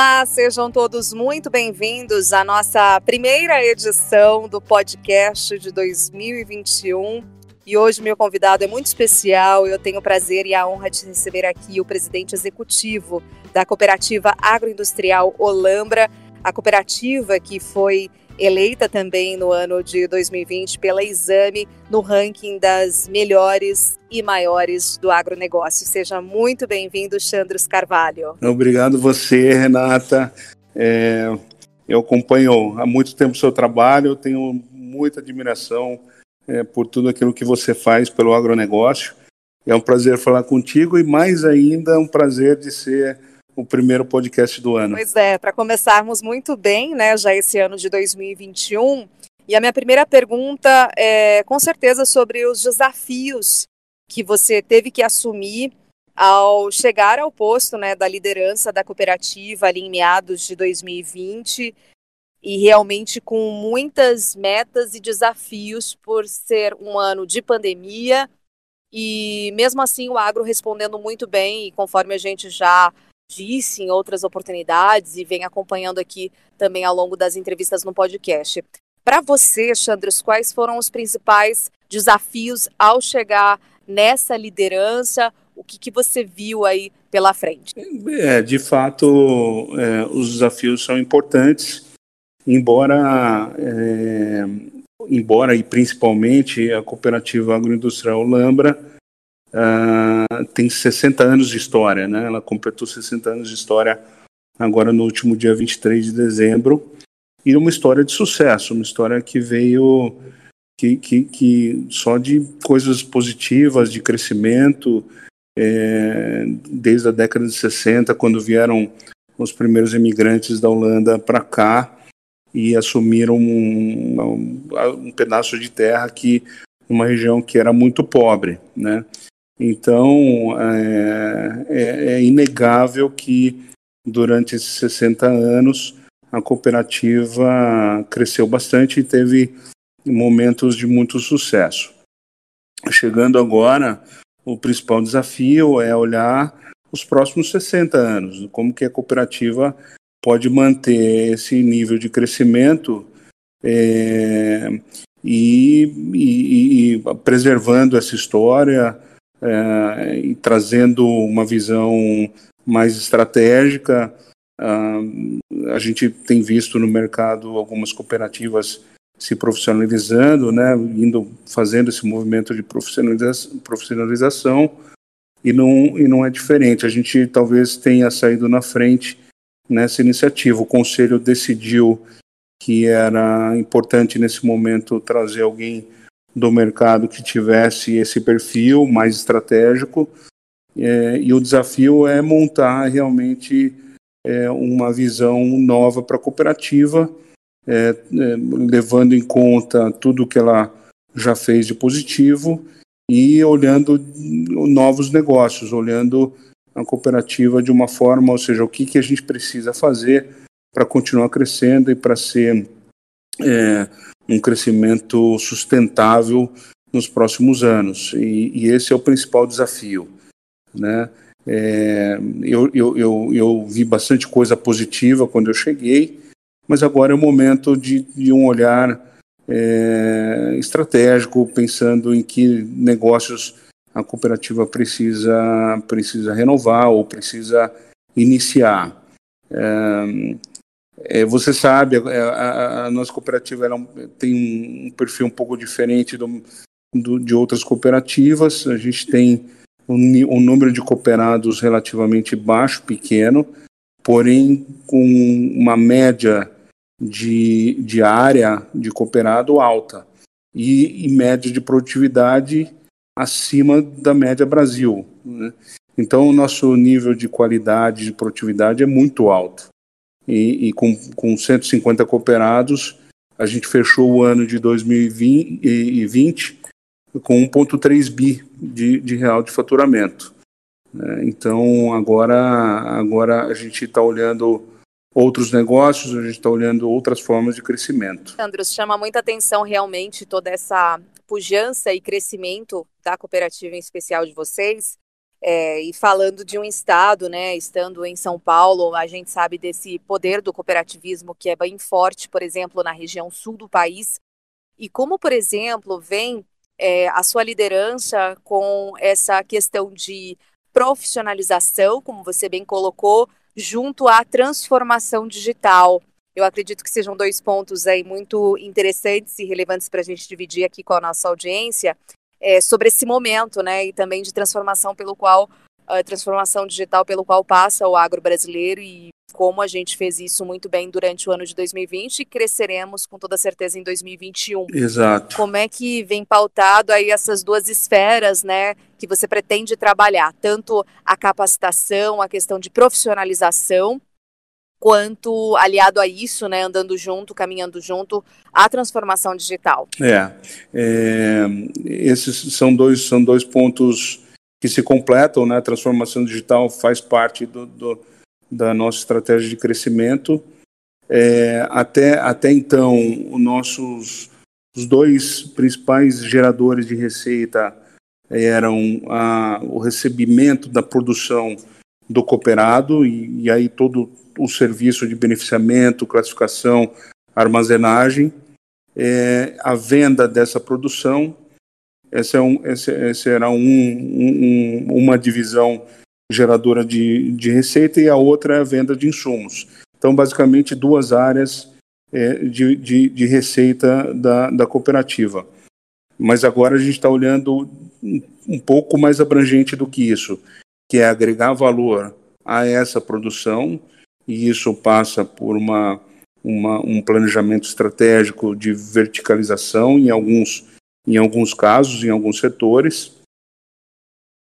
Olá, sejam todos muito bem-vindos à nossa primeira edição do podcast de 2021. E hoje meu convidado é muito especial. Eu tenho o prazer e a honra de receber aqui o presidente executivo da cooperativa agroindustrial Olambra, a cooperativa que foi eleita também no ano de 2020 pela Exame no ranking das melhores e maiores do agronegócio. Seja muito bem-vindo, Chandros Carvalho. Obrigado você, Renata. É, eu acompanho há muito tempo o seu trabalho, eu tenho muita admiração é, por tudo aquilo que você faz pelo agronegócio. É um prazer falar contigo e mais ainda um prazer de ser o primeiro podcast do ano. Pois é, para começarmos muito bem, né, já esse ano de 2021. E a minha primeira pergunta é, com certeza, sobre os desafios que você teve que assumir ao chegar ao posto né, da liderança da cooperativa ali em meados de 2020 e realmente com muitas metas e desafios por ser um ano de pandemia e mesmo assim o agro respondendo muito bem e conforme a gente já disse em outras oportunidades e vem acompanhando aqui também ao longo das entrevistas no podcast. Para você, Chandros, quais foram os principais desafios ao chegar nessa liderança? O que, que você viu aí pela frente? É, de fato, é, os desafios são importantes, embora, é, embora e principalmente a cooperativa agroindustrial Lambra tem 60 anos de história, né? Ela completou 60 anos de história agora no último dia 23 de dezembro. E uma história de sucesso, uma história que veio que, que, que só de coisas positivas, de crescimento, é, desde a década de 60, quando vieram os primeiros imigrantes da Holanda para cá e assumiram um, um, um, pedaço de terra que uma região que era muito pobre, né? Então, é, é, é inegável que durante esses 60 anos a cooperativa cresceu bastante e teve momentos de muito sucesso. Chegando agora, o principal desafio é olhar os próximos 60 anos, como que a cooperativa pode manter esse nível de crescimento é, e, e, e, preservando essa história, é, e trazendo uma visão mais estratégica. Uh, a gente tem visto no mercado algumas cooperativas se profissionalizando, né, indo fazendo esse movimento de profissionalização, profissionalização e não e não é diferente. A gente talvez tenha saído na frente nessa iniciativa. O conselho decidiu que era importante nesse momento trazer alguém do mercado que tivesse esse perfil mais estratégico. É, e o desafio é montar realmente é, uma visão nova para a cooperativa, é, é, levando em conta tudo que ela já fez de positivo e olhando novos negócios, olhando a cooperativa de uma forma, ou seja, o que, que a gente precisa fazer para continuar crescendo e para ser é, um crescimento sustentável nos próximos anos. E, e esse é o principal desafio. Né? É, eu, eu, eu, eu, vi bastante coisa positiva quando eu cheguei, mas agora é o momento de, de um olhar é, estratégico, pensando em que negócios a cooperativa precisa, precisa renovar ou precisa iniciar. É, é, você sabe, a, a, a nossa cooperativa ela tem um perfil um pouco diferente do, do, de outras cooperativas. A gente tem um, um, número de cooperados relativamente baixo, pequeno, porém com uma média de, de área de cooperado alta e, e média de produtividade acima da média Brasil. Né? Então, o nosso nível de qualidade de produtividade é muito alto e, e com, com 150 cooperados, a gente fechou o ano de 2020 com 1,3 bi de, de real de faturamento. É, então, agora, agora a gente está olhando outros negócios, a gente está olhando outras formas de crescimento. Andros, chama muita atenção realmente toda essa pujança e crescimento da cooperativa em especial de vocês. É, e falando de um estado, né, estando em São Paulo, a gente sabe desse poder do cooperativismo que é bem forte, por exemplo, na região sul do país. E como, por exemplo, vem é, a sua liderança com essa questão de profissionalização, como você bem colocou, junto à transformação digital. Eu acredito que sejam dois pontos aí muito interessantes e relevantes para a gente dividir aqui com a nossa audiência é, sobre esse momento, né, e também de transformação pelo qual a transformação digital pelo qual passa o agro brasileiro e como a gente fez isso muito bem durante o ano de 2020 e cresceremos com toda certeza em 2021. Exato. Como é que vem pautado aí essas duas esferas, né, que você pretende trabalhar, tanto a capacitação, a questão de profissionalização, quanto aliado a isso, né, andando junto, caminhando junto, a transformação digital. É, é, esses são dois são dois pontos que se completam, né? A transformação digital faz parte do, do da nossa estratégia de crescimento. É, até até então, os nossos os dois principais geradores de receita eram a, o recebimento da produção do cooperado e, e aí todo o serviço de beneficiamento, classificação, armazenagem, é, a venda dessa produção. Essa, é um, essa, essa era um, um, uma divisão geradora de, de receita e a outra é a venda de insumos. Então, basicamente, duas áreas é, de, de, de, receita da, da cooperativa. Mas agora a gente está olhando um pouco mais abrangente do que isso, que é agregar valor a essa produção e isso passa por uma, uma, um planejamento estratégico de verticalização em alguns, em alguns casos, em alguns setores,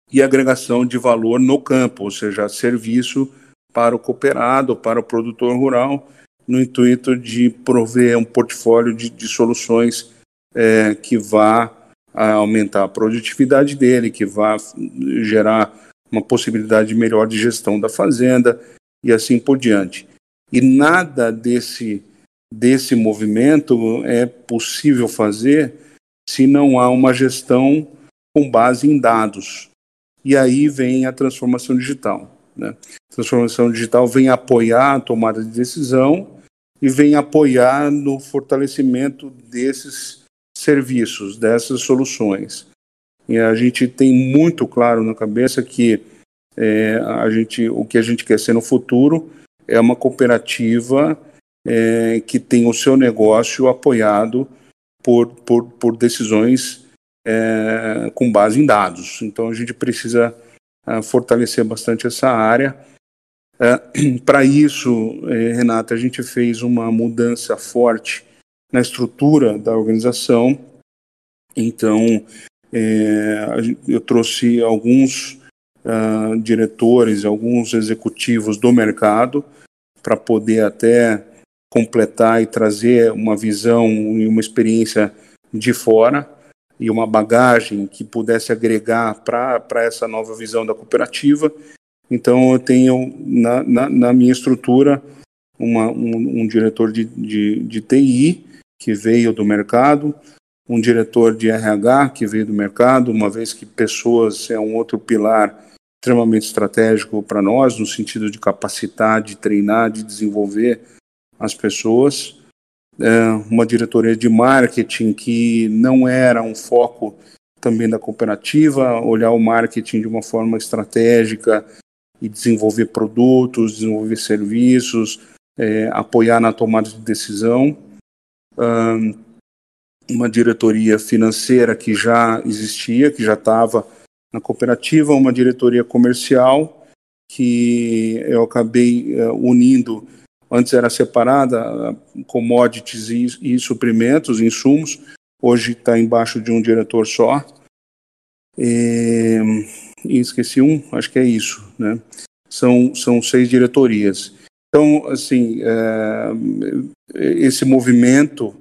e agregação de valor no campo, ou seja, serviço para o cooperado, para o produtor rural, no intuito de prover um portfólio de, de soluções é, que vá aumentar a produtividade dele, que vá gerar uma possibilidade melhor de gestão da fazenda, e assim por diante. E nada desse, desse movimento é possível fazer se não há uma gestão com base em dados. E aí vem a transformação digital. Né? Transformação digital vem apoiar a tomada de decisão e vem apoiar no fortalecimento desses serviços, dessas soluções. E a gente tem muito claro na cabeça que é, a gente, o que a gente quer ser no futuro é uma cooperativa é, que tem o seu negócio apoiado por, por, por decisões é, com base em dados. Então a gente precisa é, fortalecer bastante essa área. É, Para isso, é, Renata, a gente fez uma mudança forte na estrutura da organização. Então, eu trouxe alguns uh, diretores, alguns executivos do mercado, para poder até completar e trazer uma visão e uma experiência de fora e uma bagagem que pudesse agregar para essa nova visão da cooperativa. Então, eu tenho na, na, na minha estrutura uma, um, um, diretor de, de, de TI que veio do mercado, um diretor de RH que veio do mercado, uma vez que pessoas é um outro pilar extremamente estratégico para nós, no sentido de capacitar, de treinar, de desenvolver as pessoas. É uma diretoria de marketing que não era um foco também da cooperativa, olhar o marketing de uma forma estratégica e desenvolver produtos, desenvolver serviços, é, apoiar na tomada de decisão. Um, uma diretoria financeira que já existia, que já estava na cooperativa, uma diretoria comercial que eu acabei uh, unindo. Antes era separada, commodities e, e, suprimentos, insumos. Hoje está embaixo de um diretor só. E, e, esqueci um, acho que é isso, né? São, são seis diretorias. Então, assim, é, esse movimento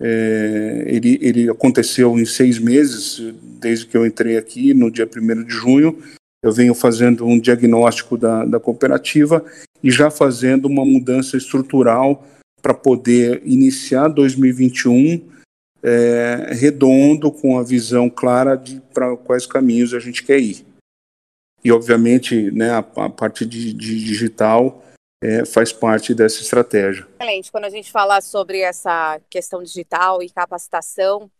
é, ele, ele aconteceu em seis meses, desde que eu entrei aqui, no dia 1 de junho. Eu venho fazendo um diagnóstico da, da cooperativa e já fazendo uma mudança estrutural para poder iniciar 2021 é, redondo, com a visão clara de para quais caminhos a gente quer ir. e obviamente né, a, a parte de, de digital é, faz parte dessa estratégia. Excelente. Quando a gente fala sobre essa questão digital e capacitação,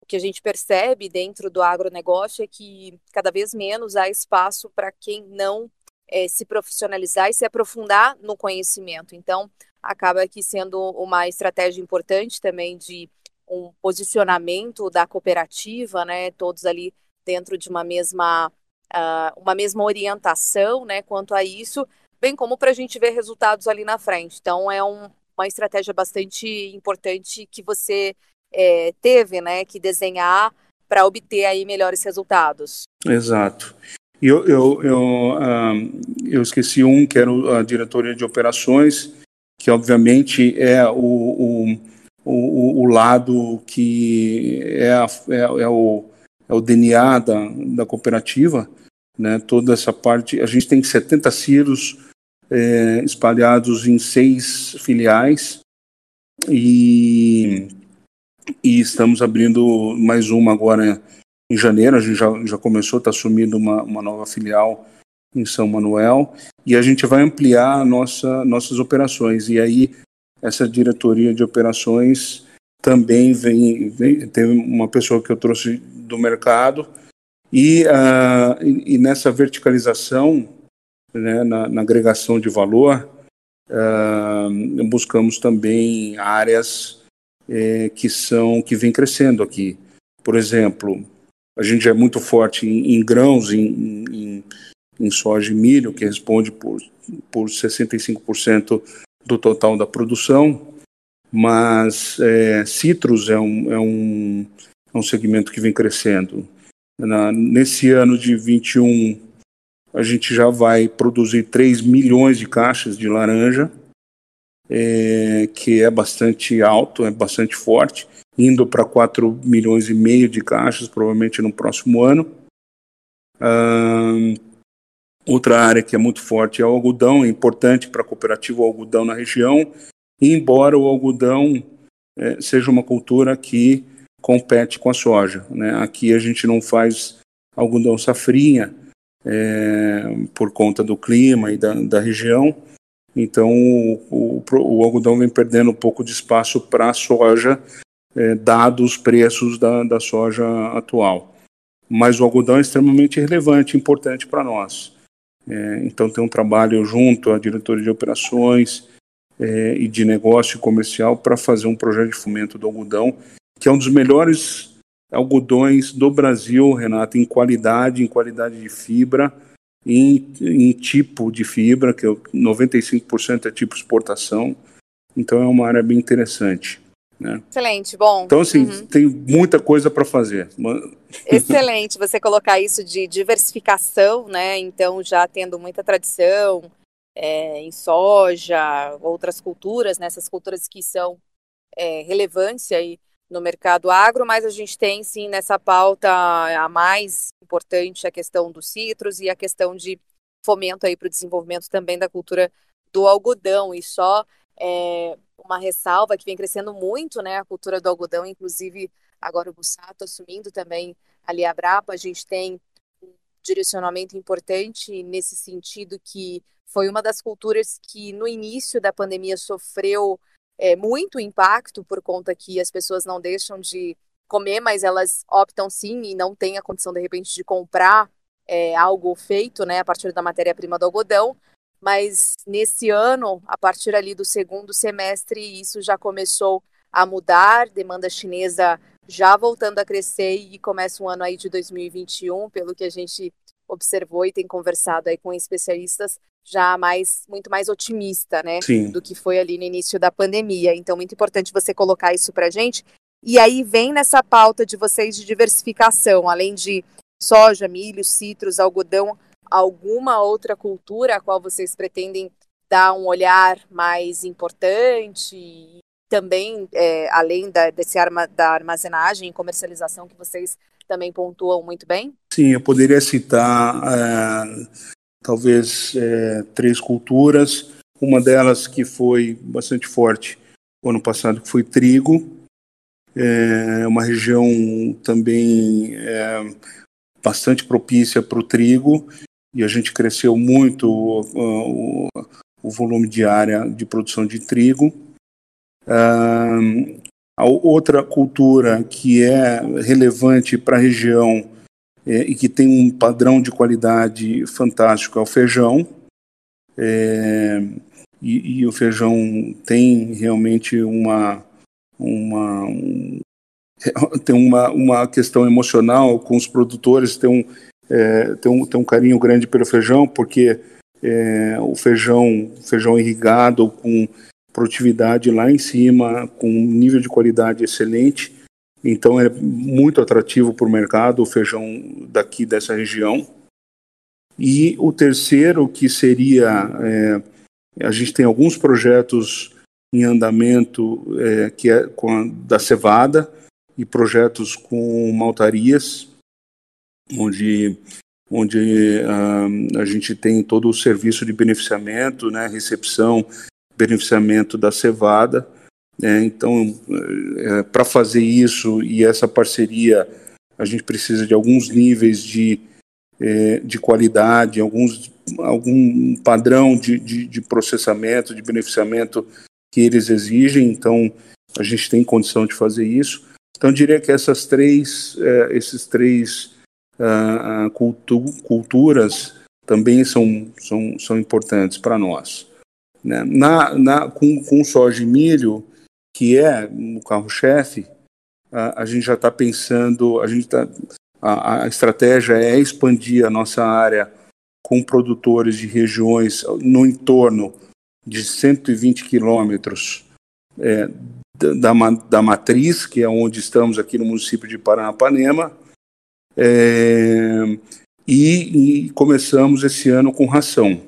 o que a gente percebe dentro do agronegócio é que cada vez menos há espaço para quem não é, se profissionalizar e se aprofundar no conhecimento. Então, acaba aqui sendo uma estratégia importante também de um posicionamento da cooperativa, né, todos ali dentro de uma mesma, uh, uma mesma orientação né, quanto a isso, bem como para a gente ver resultados ali na frente. Então, é um, uma estratégia bastante importante que você é, teve né, que desenhar para obter aí melhores resultados. Exato. Eu, eu, eu, uh, eu esqueci um, que era a diretoria de operações, que obviamente é o, o, o, o lado que é, a, é, é, o, é o DNA da, da cooperativa, né? toda essa parte. A gente tem 70 CIROS é, espalhados em seis filiais e, e estamos abrindo mais uma agora em janeiro. A gente já, já começou, está assumindo uma, uma nova filial em São Manuel e a gente vai ampliar nossa, nossas operações. E aí, essa diretoria de operações também vem, vem tem uma pessoa que eu trouxe do mercado e, uh, e, e nessa verticalização né, na, na, agregação de valor, uh, buscamos também áreas eh, que são que vem crescendo aqui. Por exemplo, a gente é muito forte em, em grãos, em, em, em, soja e milho, que responde por, por 65% do total da produção, mas é, citros é um, é, um, é um segmento que vem crescendo. Na, nesse ano de 21, a gente já vai produzir 3 milhões de caixas de laranja, é, que é bastante alto, é bastante forte, indo para 4 milhões e meio de caixas, provavelmente no próximo ano. outra área que é muito forte é o algodão, é importante para a cooperativa o algodão na região, embora o algodão é, seja uma cultura que compete com a soja. Né? Aqui a gente não faz algodão safrinha, é, por conta do clima e da, da região. Então, o, o, o, algodão vem perdendo um pouco de espaço para a soja, é, dados os preços da, da soja atual. Mas o algodão é extremamente relevante, importante para nós. É, então, tem um trabalho junto à diretoria de operações é, e de negócio comercial para fazer um projeto de fomento do algodão, que é um dos melhores algodões do Brasil, Renato, em qualidade, em qualidade de fibra, em, em tipo de fibra, que 95% é tipo exportação. Então é uma área bem interessante. Né? Excelente, bom. Então, assim, uhum. tem muita coisa para fazer. Excelente você colocar isso de diversificação, né? Então, já tendo muita tradição é, em soja, outras culturas, nessas né? culturas que são é, relevantes aí no mercado agro, mas a gente tem sim nessa pauta a mais importante a questão dos citros e a questão de fomento aí para o desenvolvimento também da cultura do algodão. E só é, uma ressalva que vem crescendo muito, né, a cultura do algodão, inclusive agora o Bussato assumindo também ali a Brapa, a gente tem um direcionamento importante nesse sentido que foi uma das culturas que no início da pandemia sofreu é, muito impacto por conta que as pessoas não deixam de comer, mas elas optam sim e não têm a condição de repente de comprar é, algo feito, né, a partir da matéria-prima do algodão. Mas nesse ano, a partir ali do segundo semestre, isso já começou a mudar, demanda chinesa já voltando a crescer e começa um ano aí de 2021, pelo que a gente observou e tem conversado aí com especialistas, já mais muito mais otimista, né, Sim. do que foi ali no início da pandemia. Então, muito importante você colocar isso para gente. E aí vem nessa pauta de vocês de diversificação, além de soja, milho, citros, algodão, alguma outra cultura a qual vocês pretendem dar um olhar mais importante também, é, além da, desse arma, da armazenagem e comercialização que vocês também pontuam muito bem? Sim, eu poderia citar é, talvez é, três culturas. Uma delas que foi bastante forte o ano passado, que foi trigo. É uma região também é, bastante propícia para o trigo e a gente cresceu muito o, o volume de área de produção de trigo. Uh, a outra cultura que é relevante para a região é, e que tem um padrão de qualidade fantástico é o feijão. É, e, e, o feijão tem realmente uma, uma um, tem uma, uma questão emocional com os produtores, tem um, é, tem, um, tem um carinho grande pelo feijão, porque é, o feijão, feijão irrigado com produtividade lá em cima, com um nível de qualidade excelente, então é muito atrativo para o mercado o feijão daqui dessa região. E o terceiro, que seria, é, a gente tem alguns projetos em andamento é, que é a, da cevada e projetos com maltarias, onde onde uh, a gente tem todo o serviço de beneficiamento, né, recepção, beneficiamento da cevada. Né, então, é, para fazer isso e essa parceria, a gente precisa de alguns níveis de, é, de qualidade, alguns, algum padrão de, de, de processamento, de beneficiamento que eles exigem. Então, a gente tem condição de fazer isso. Então, eu diria que essas três, é, esses três uh, cultu culturas também são, são, são importantes para nós. Né? Na, na, com, com soja e milho, que é o carro-chefe, a, a, gente já está pensando, a, gente tá, a, a estratégia é expandir a nossa área com produtores de regiões no entorno de 120 quilômetros é, da, da matriz, que é onde estamos aqui no município de Paranapanema, é, e, e, começamos esse ano com ração.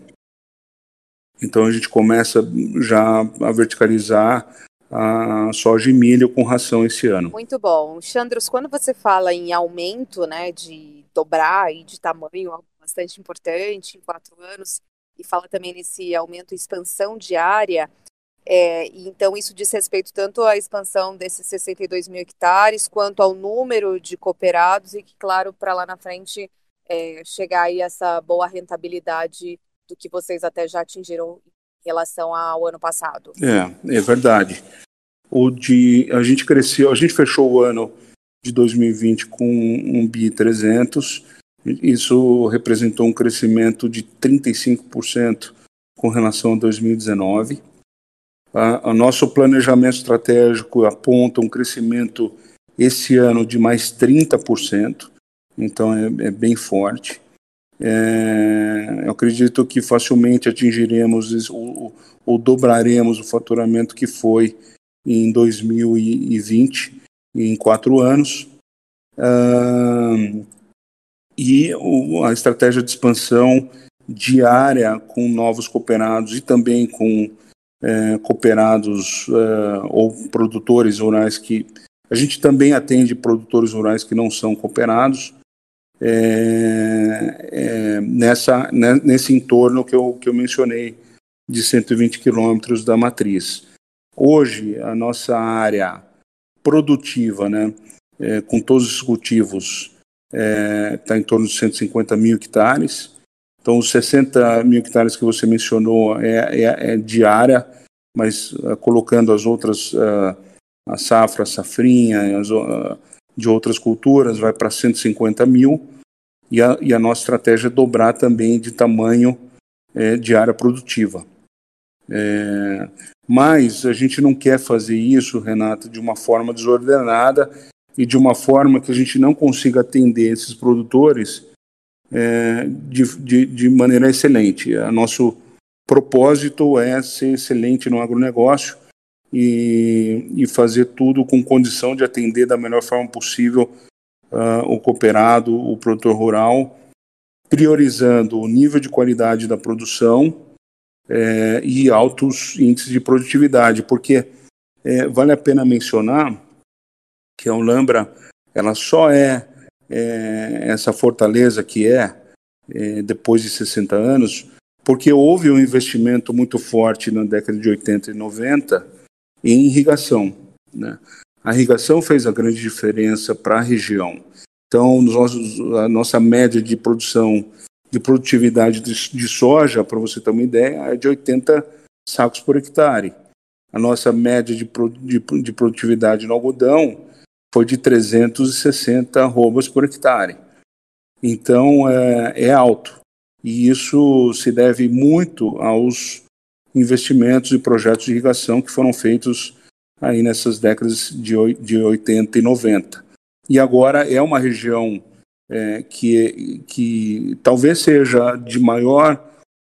Então a gente começa já a verticalizar a soja e milho com ração esse ano. Muito bom. Chandros, quando você fala em aumento né, de dobrar e de tamanho, algo bastante importante em quatro anos, e fala também nesse aumento expansão diária, é, então, isso diz respeito tanto à expansão desses 62 mil hectares, quanto ao número de cooperados, e que, claro, para lá na frente é, chegar aí essa boa rentabilidade do que vocês até já atingiram relação ao ano passado. É, é verdade. O de, a gente cresceu, a gente fechou o ano de 2020 com um BI 300, isso representou um crescimento de 35% com relação a 2019 o nosso planejamento estratégico aponta um crescimento esse ano de mais 30%, então é, é bem forte. É, eu acredito que facilmente atingiremos ou, dobraremos o faturamento que foi em 2020, em quatro anos. e o, a estratégia de expansão diária com novos cooperados e também com é, cooperados é, ou produtores rurais que a gente também atende produtores rurais que não são cooperados é, é nessa né, nesse entorno que eu que eu mencionei de 120 quilômetros da matriz. Hoje a nossa área produtiva, né, é, com todos os cultivos, está é, em torno de 150 mil hectares. Então, os 60 mil hectares que você mencionou é, é, é diária, mas uh, colocando as outras, uh, a safra, a safrinha, as, uh, de outras culturas, vai para 150 mil. E a, e a, nossa estratégia é dobrar também de tamanho é, de área produtiva. É, mas a gente não quer fazer isso, Renata, de uma forma desordenada e de uma forma que a gente não consiga atender esses produtores é, de, de, de, maneira excelente. O nosso propósito é ser excelente no agronegócio e, e fazer tudo com condição de atender da melhor forma possível uh, o cooperado, o produtor rural, priorizando o nível de qualidade da produção é, e altos índices de produtividade, porque é, vale a pena mencionar que a Ulambra ela só é é, essa fortaleza que é, depois de 60 anos, porque houve um investimento muito forte na década de 80 e 90 em irrigação. Né? A irrigação fez a grande diferença para a região. Então, nossos, a nossa média de produção de de produtividade de, de soja, para você ter uma ideia, é de 80 sacos por hectare. A nossa média de, de, de produtividade no algodão foi de 360 arrobas por hectare. Então, é, é alto. E isso se deve muito aos investimentos e projetos de irrigação que foram feitos aí nessas décadas de, de 80 e 90. E agora é uma região é, que, que talvez seja de maior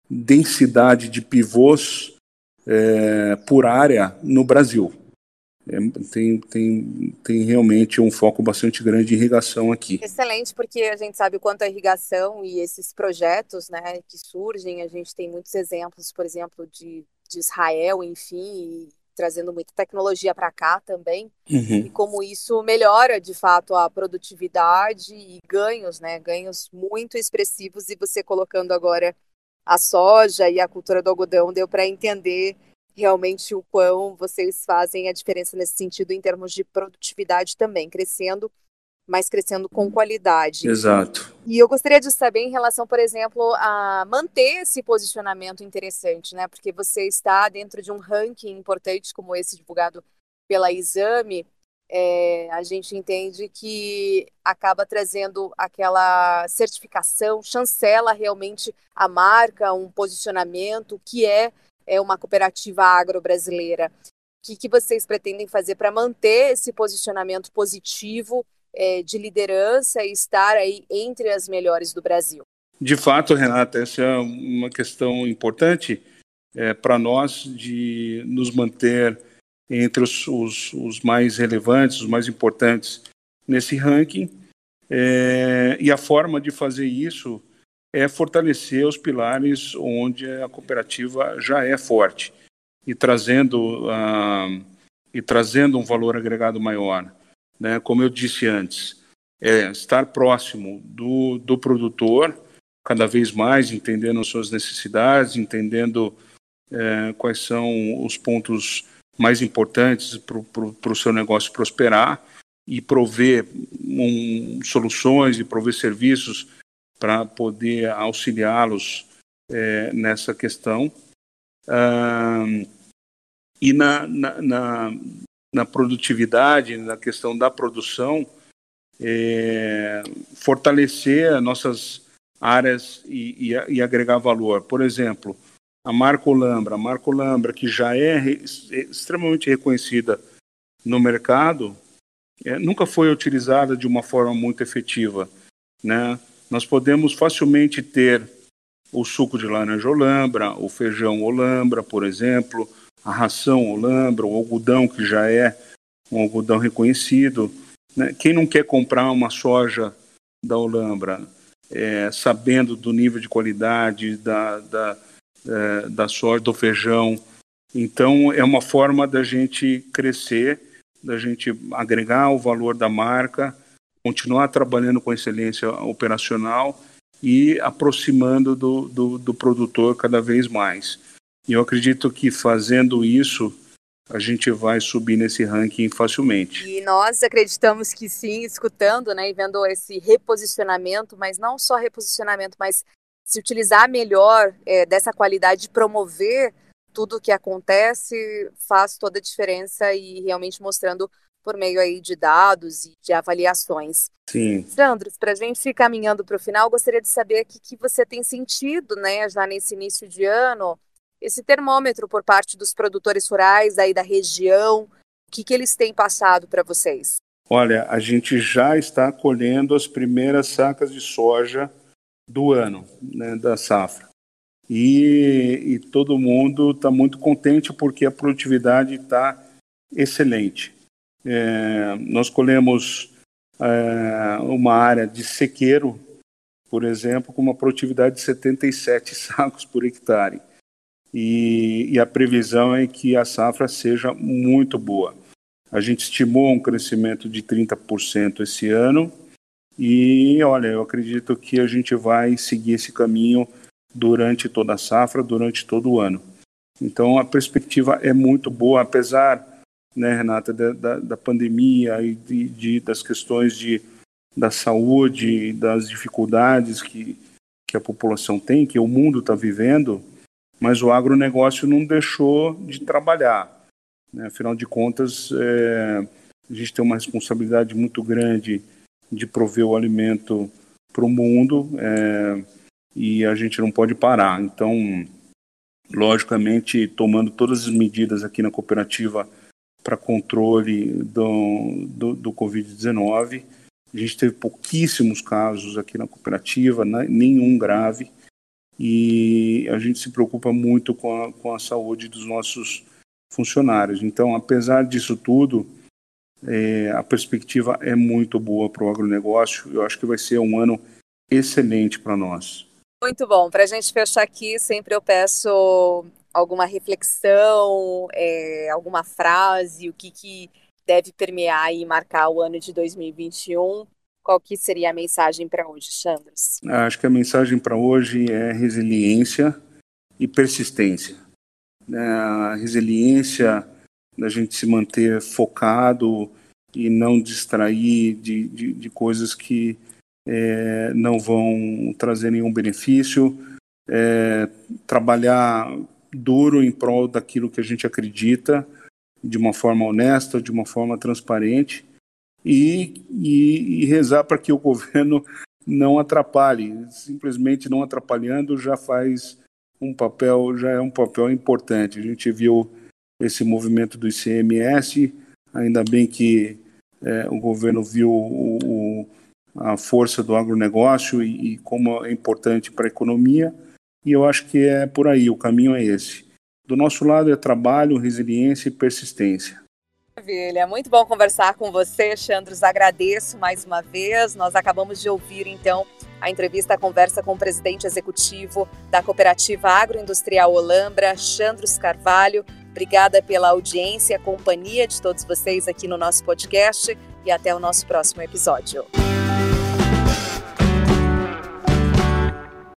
densidade de pivôs é, por área no Brasil. É, tem, tem, tem realmente um foco bastante grande de irrigação aqui. Excelente, porque a gente sabe o quanto a irrigação e esses projetos né, que surgem, a gente tem muitos exemplos, por exemplo, de, de Israel, enfim, trazendo muita tecnologia para cá também, uhum. e como isso melhora de fato a produtividade e ganhos, né? Ganhos muito expressivos, e você colocando agora a soja e a cultura do algodão, deu para entender realmente o quão vocês fazem a diferença nesse sentido em termos de produtividade também, crescendo mas crescendo com qualidade. Exato. E eu gostaria de saber em relação, por exemplo, a manter esse posicionamento interessante, né? Porque você está dentro de um ranking importante como esse divulgado pela Exame, é, a gente entende que acaba trazendo aquela certificação, chancela realmente a marca, um posicionamento que é, é uma cooperativa agro-brasileira. O que, que vocês pretendem fazer para manter esse posicionamento positivo é, de liderança e estar aí entre as melhores do Brasil. De fato, Renata, essa é uma questão importante é, para nós de nos manter entre os, os, os, mais relevantes, os mais importantes nesse ranking. É, e a forma de fazer isso é fortalecer os pilares onde a cooperativa já é forte e trazendo, uh, e trazendo um valor agregado maior né, como eu disse antes, é estar próximo do, do produtor, cada vez mais entendendo as suas necessidades, entendendo é, quais são os pontos mais importantes para o seu negócio prosperar e prover um, soluções e prover serviços para poder auxiliá-los é, nessa questão. Ah, e na, na, na, na produtividade, na questão da produção, é, fortalecer nossas áreas e, e, e, agregar valor. Por exemplo, a Marco Lambra, a Marco Lambra, que já é re, extremamente reconhecida no mercado, é, nunca foi utilizada de uma forma muito efetiva. Né? Nós podemos facilmente ter o suco de laranja olambra, o feijão olambra, por exemplo, a ração Olambra, o algodão, que já é um algodão reconhecido. Né? Quem não quer comprar uma soja da Olambra, é, sabendo do nível de qualidade da, da, é, da soja, do feijão? Então, é uma forma da gente crescer, da gente agregar o valor da marca, continuar trabalhando com excelência operacional e aproximando do, do, do produtor cada vez mais. E eu acredito que fazendo isso, a gente vai subir nesse ranking facilmente. E nós acreditamos que sim, escutando né, e vendo esse reposicionamento, mas não só reposicionamento, mas se utilizar melhor é, dessa qualidade de promover tudo o que acontece, faz toda a diferença e realmente mostrando por meio aí de dados e de avaliações. Sim. Sandro, para a gente ir caminhando para o final, gostaria de saber o que, que você tem sentido né, já nesse início de ano, esse termômetro por parte dos produtores rurais aí da região? O que, que eles têm passado para vocês? Olha, a gente já está colhendo as primeiras sacas de soja do ano, né, da safra. E, e todo mundo está muito contente porque a produtividade está excelente. É, nós colhemos é, uma área de sequeiro, por exemplo, com uma produtividade de 77 sacos por hectare e, e a previsão é que a safra seja muito boa. A gente estimou um crescimento de 30% esse ano e, olha, eu acredito que a gente vai seguir esse caminho durante toda a safra, durante todo o ano. Então, a perspectiva é muito boa, apesar, né, Renata, da, da, da pandemia e de, de, das questões de, da saúde, das dificuldades que, que a população tem, que o mundo está vivendo, mas o agronegócio não deixou de trabalhar. Né? Afinal de contas, é, a gente tem uma responsabilidade muito grande de prover o alimento para o mundo é, e a gente não pode parar. Então, logicamente, tomando todas as medidas aqui na cooperativa para controle do, do, do Covid-19, a gente teve pouquíssimos casos aqui na cooperativa, né, nenhum grave, e a gente se preocupa muito com a, com a saúde dos nossos funcionários. Então, apesar disso tudo, é, a perspectiva é muito boa para o agronegócio. Eu acho que vai ser um ano excelente para nós. Muito bom. Para a gente fechar aqui, sempre eu peço alguma reflexão, é, alguma frase, o que, que deve permear e marcar o ano de 2021. Qual que seria a mensagem para hoje, Chandras? Acho que a mensagem para hoje é resiliência e persistência. É, a resiliência da gente se manter focado e não distrair de, de, de coisas que é, não vão trazer nenhum benefício, é, trabalhar duro em prol daquilo que a gente acredita, de uma forma honesta, de uma forma transparente, e, e, e rezar para que o governo não atrapalhe. Simplesmente não atrapalhando já faz um papel, já é um papel importante. A gente viu esse movimento do ICMS, ainda bem que é, o governo viu o, o, a força do agronegócio e, e como é importante para a economia, e eu acho que é por aí, o caminho é esse. Do nosso lado é trabalho, resiliência e persistência. Maravilha, muito bom conversar com você, Chandros. Agradeço mais uma vez. Nós acabamos de ouvir, então, a entrevista, a conversa com o presidente executivo da Cooperativa Agroindustrial Olambra, Chandros Carvalho. Obrigada pela audiência, companhia de todos vocês aqui no nosso podcast e até o nosso próximo episódio.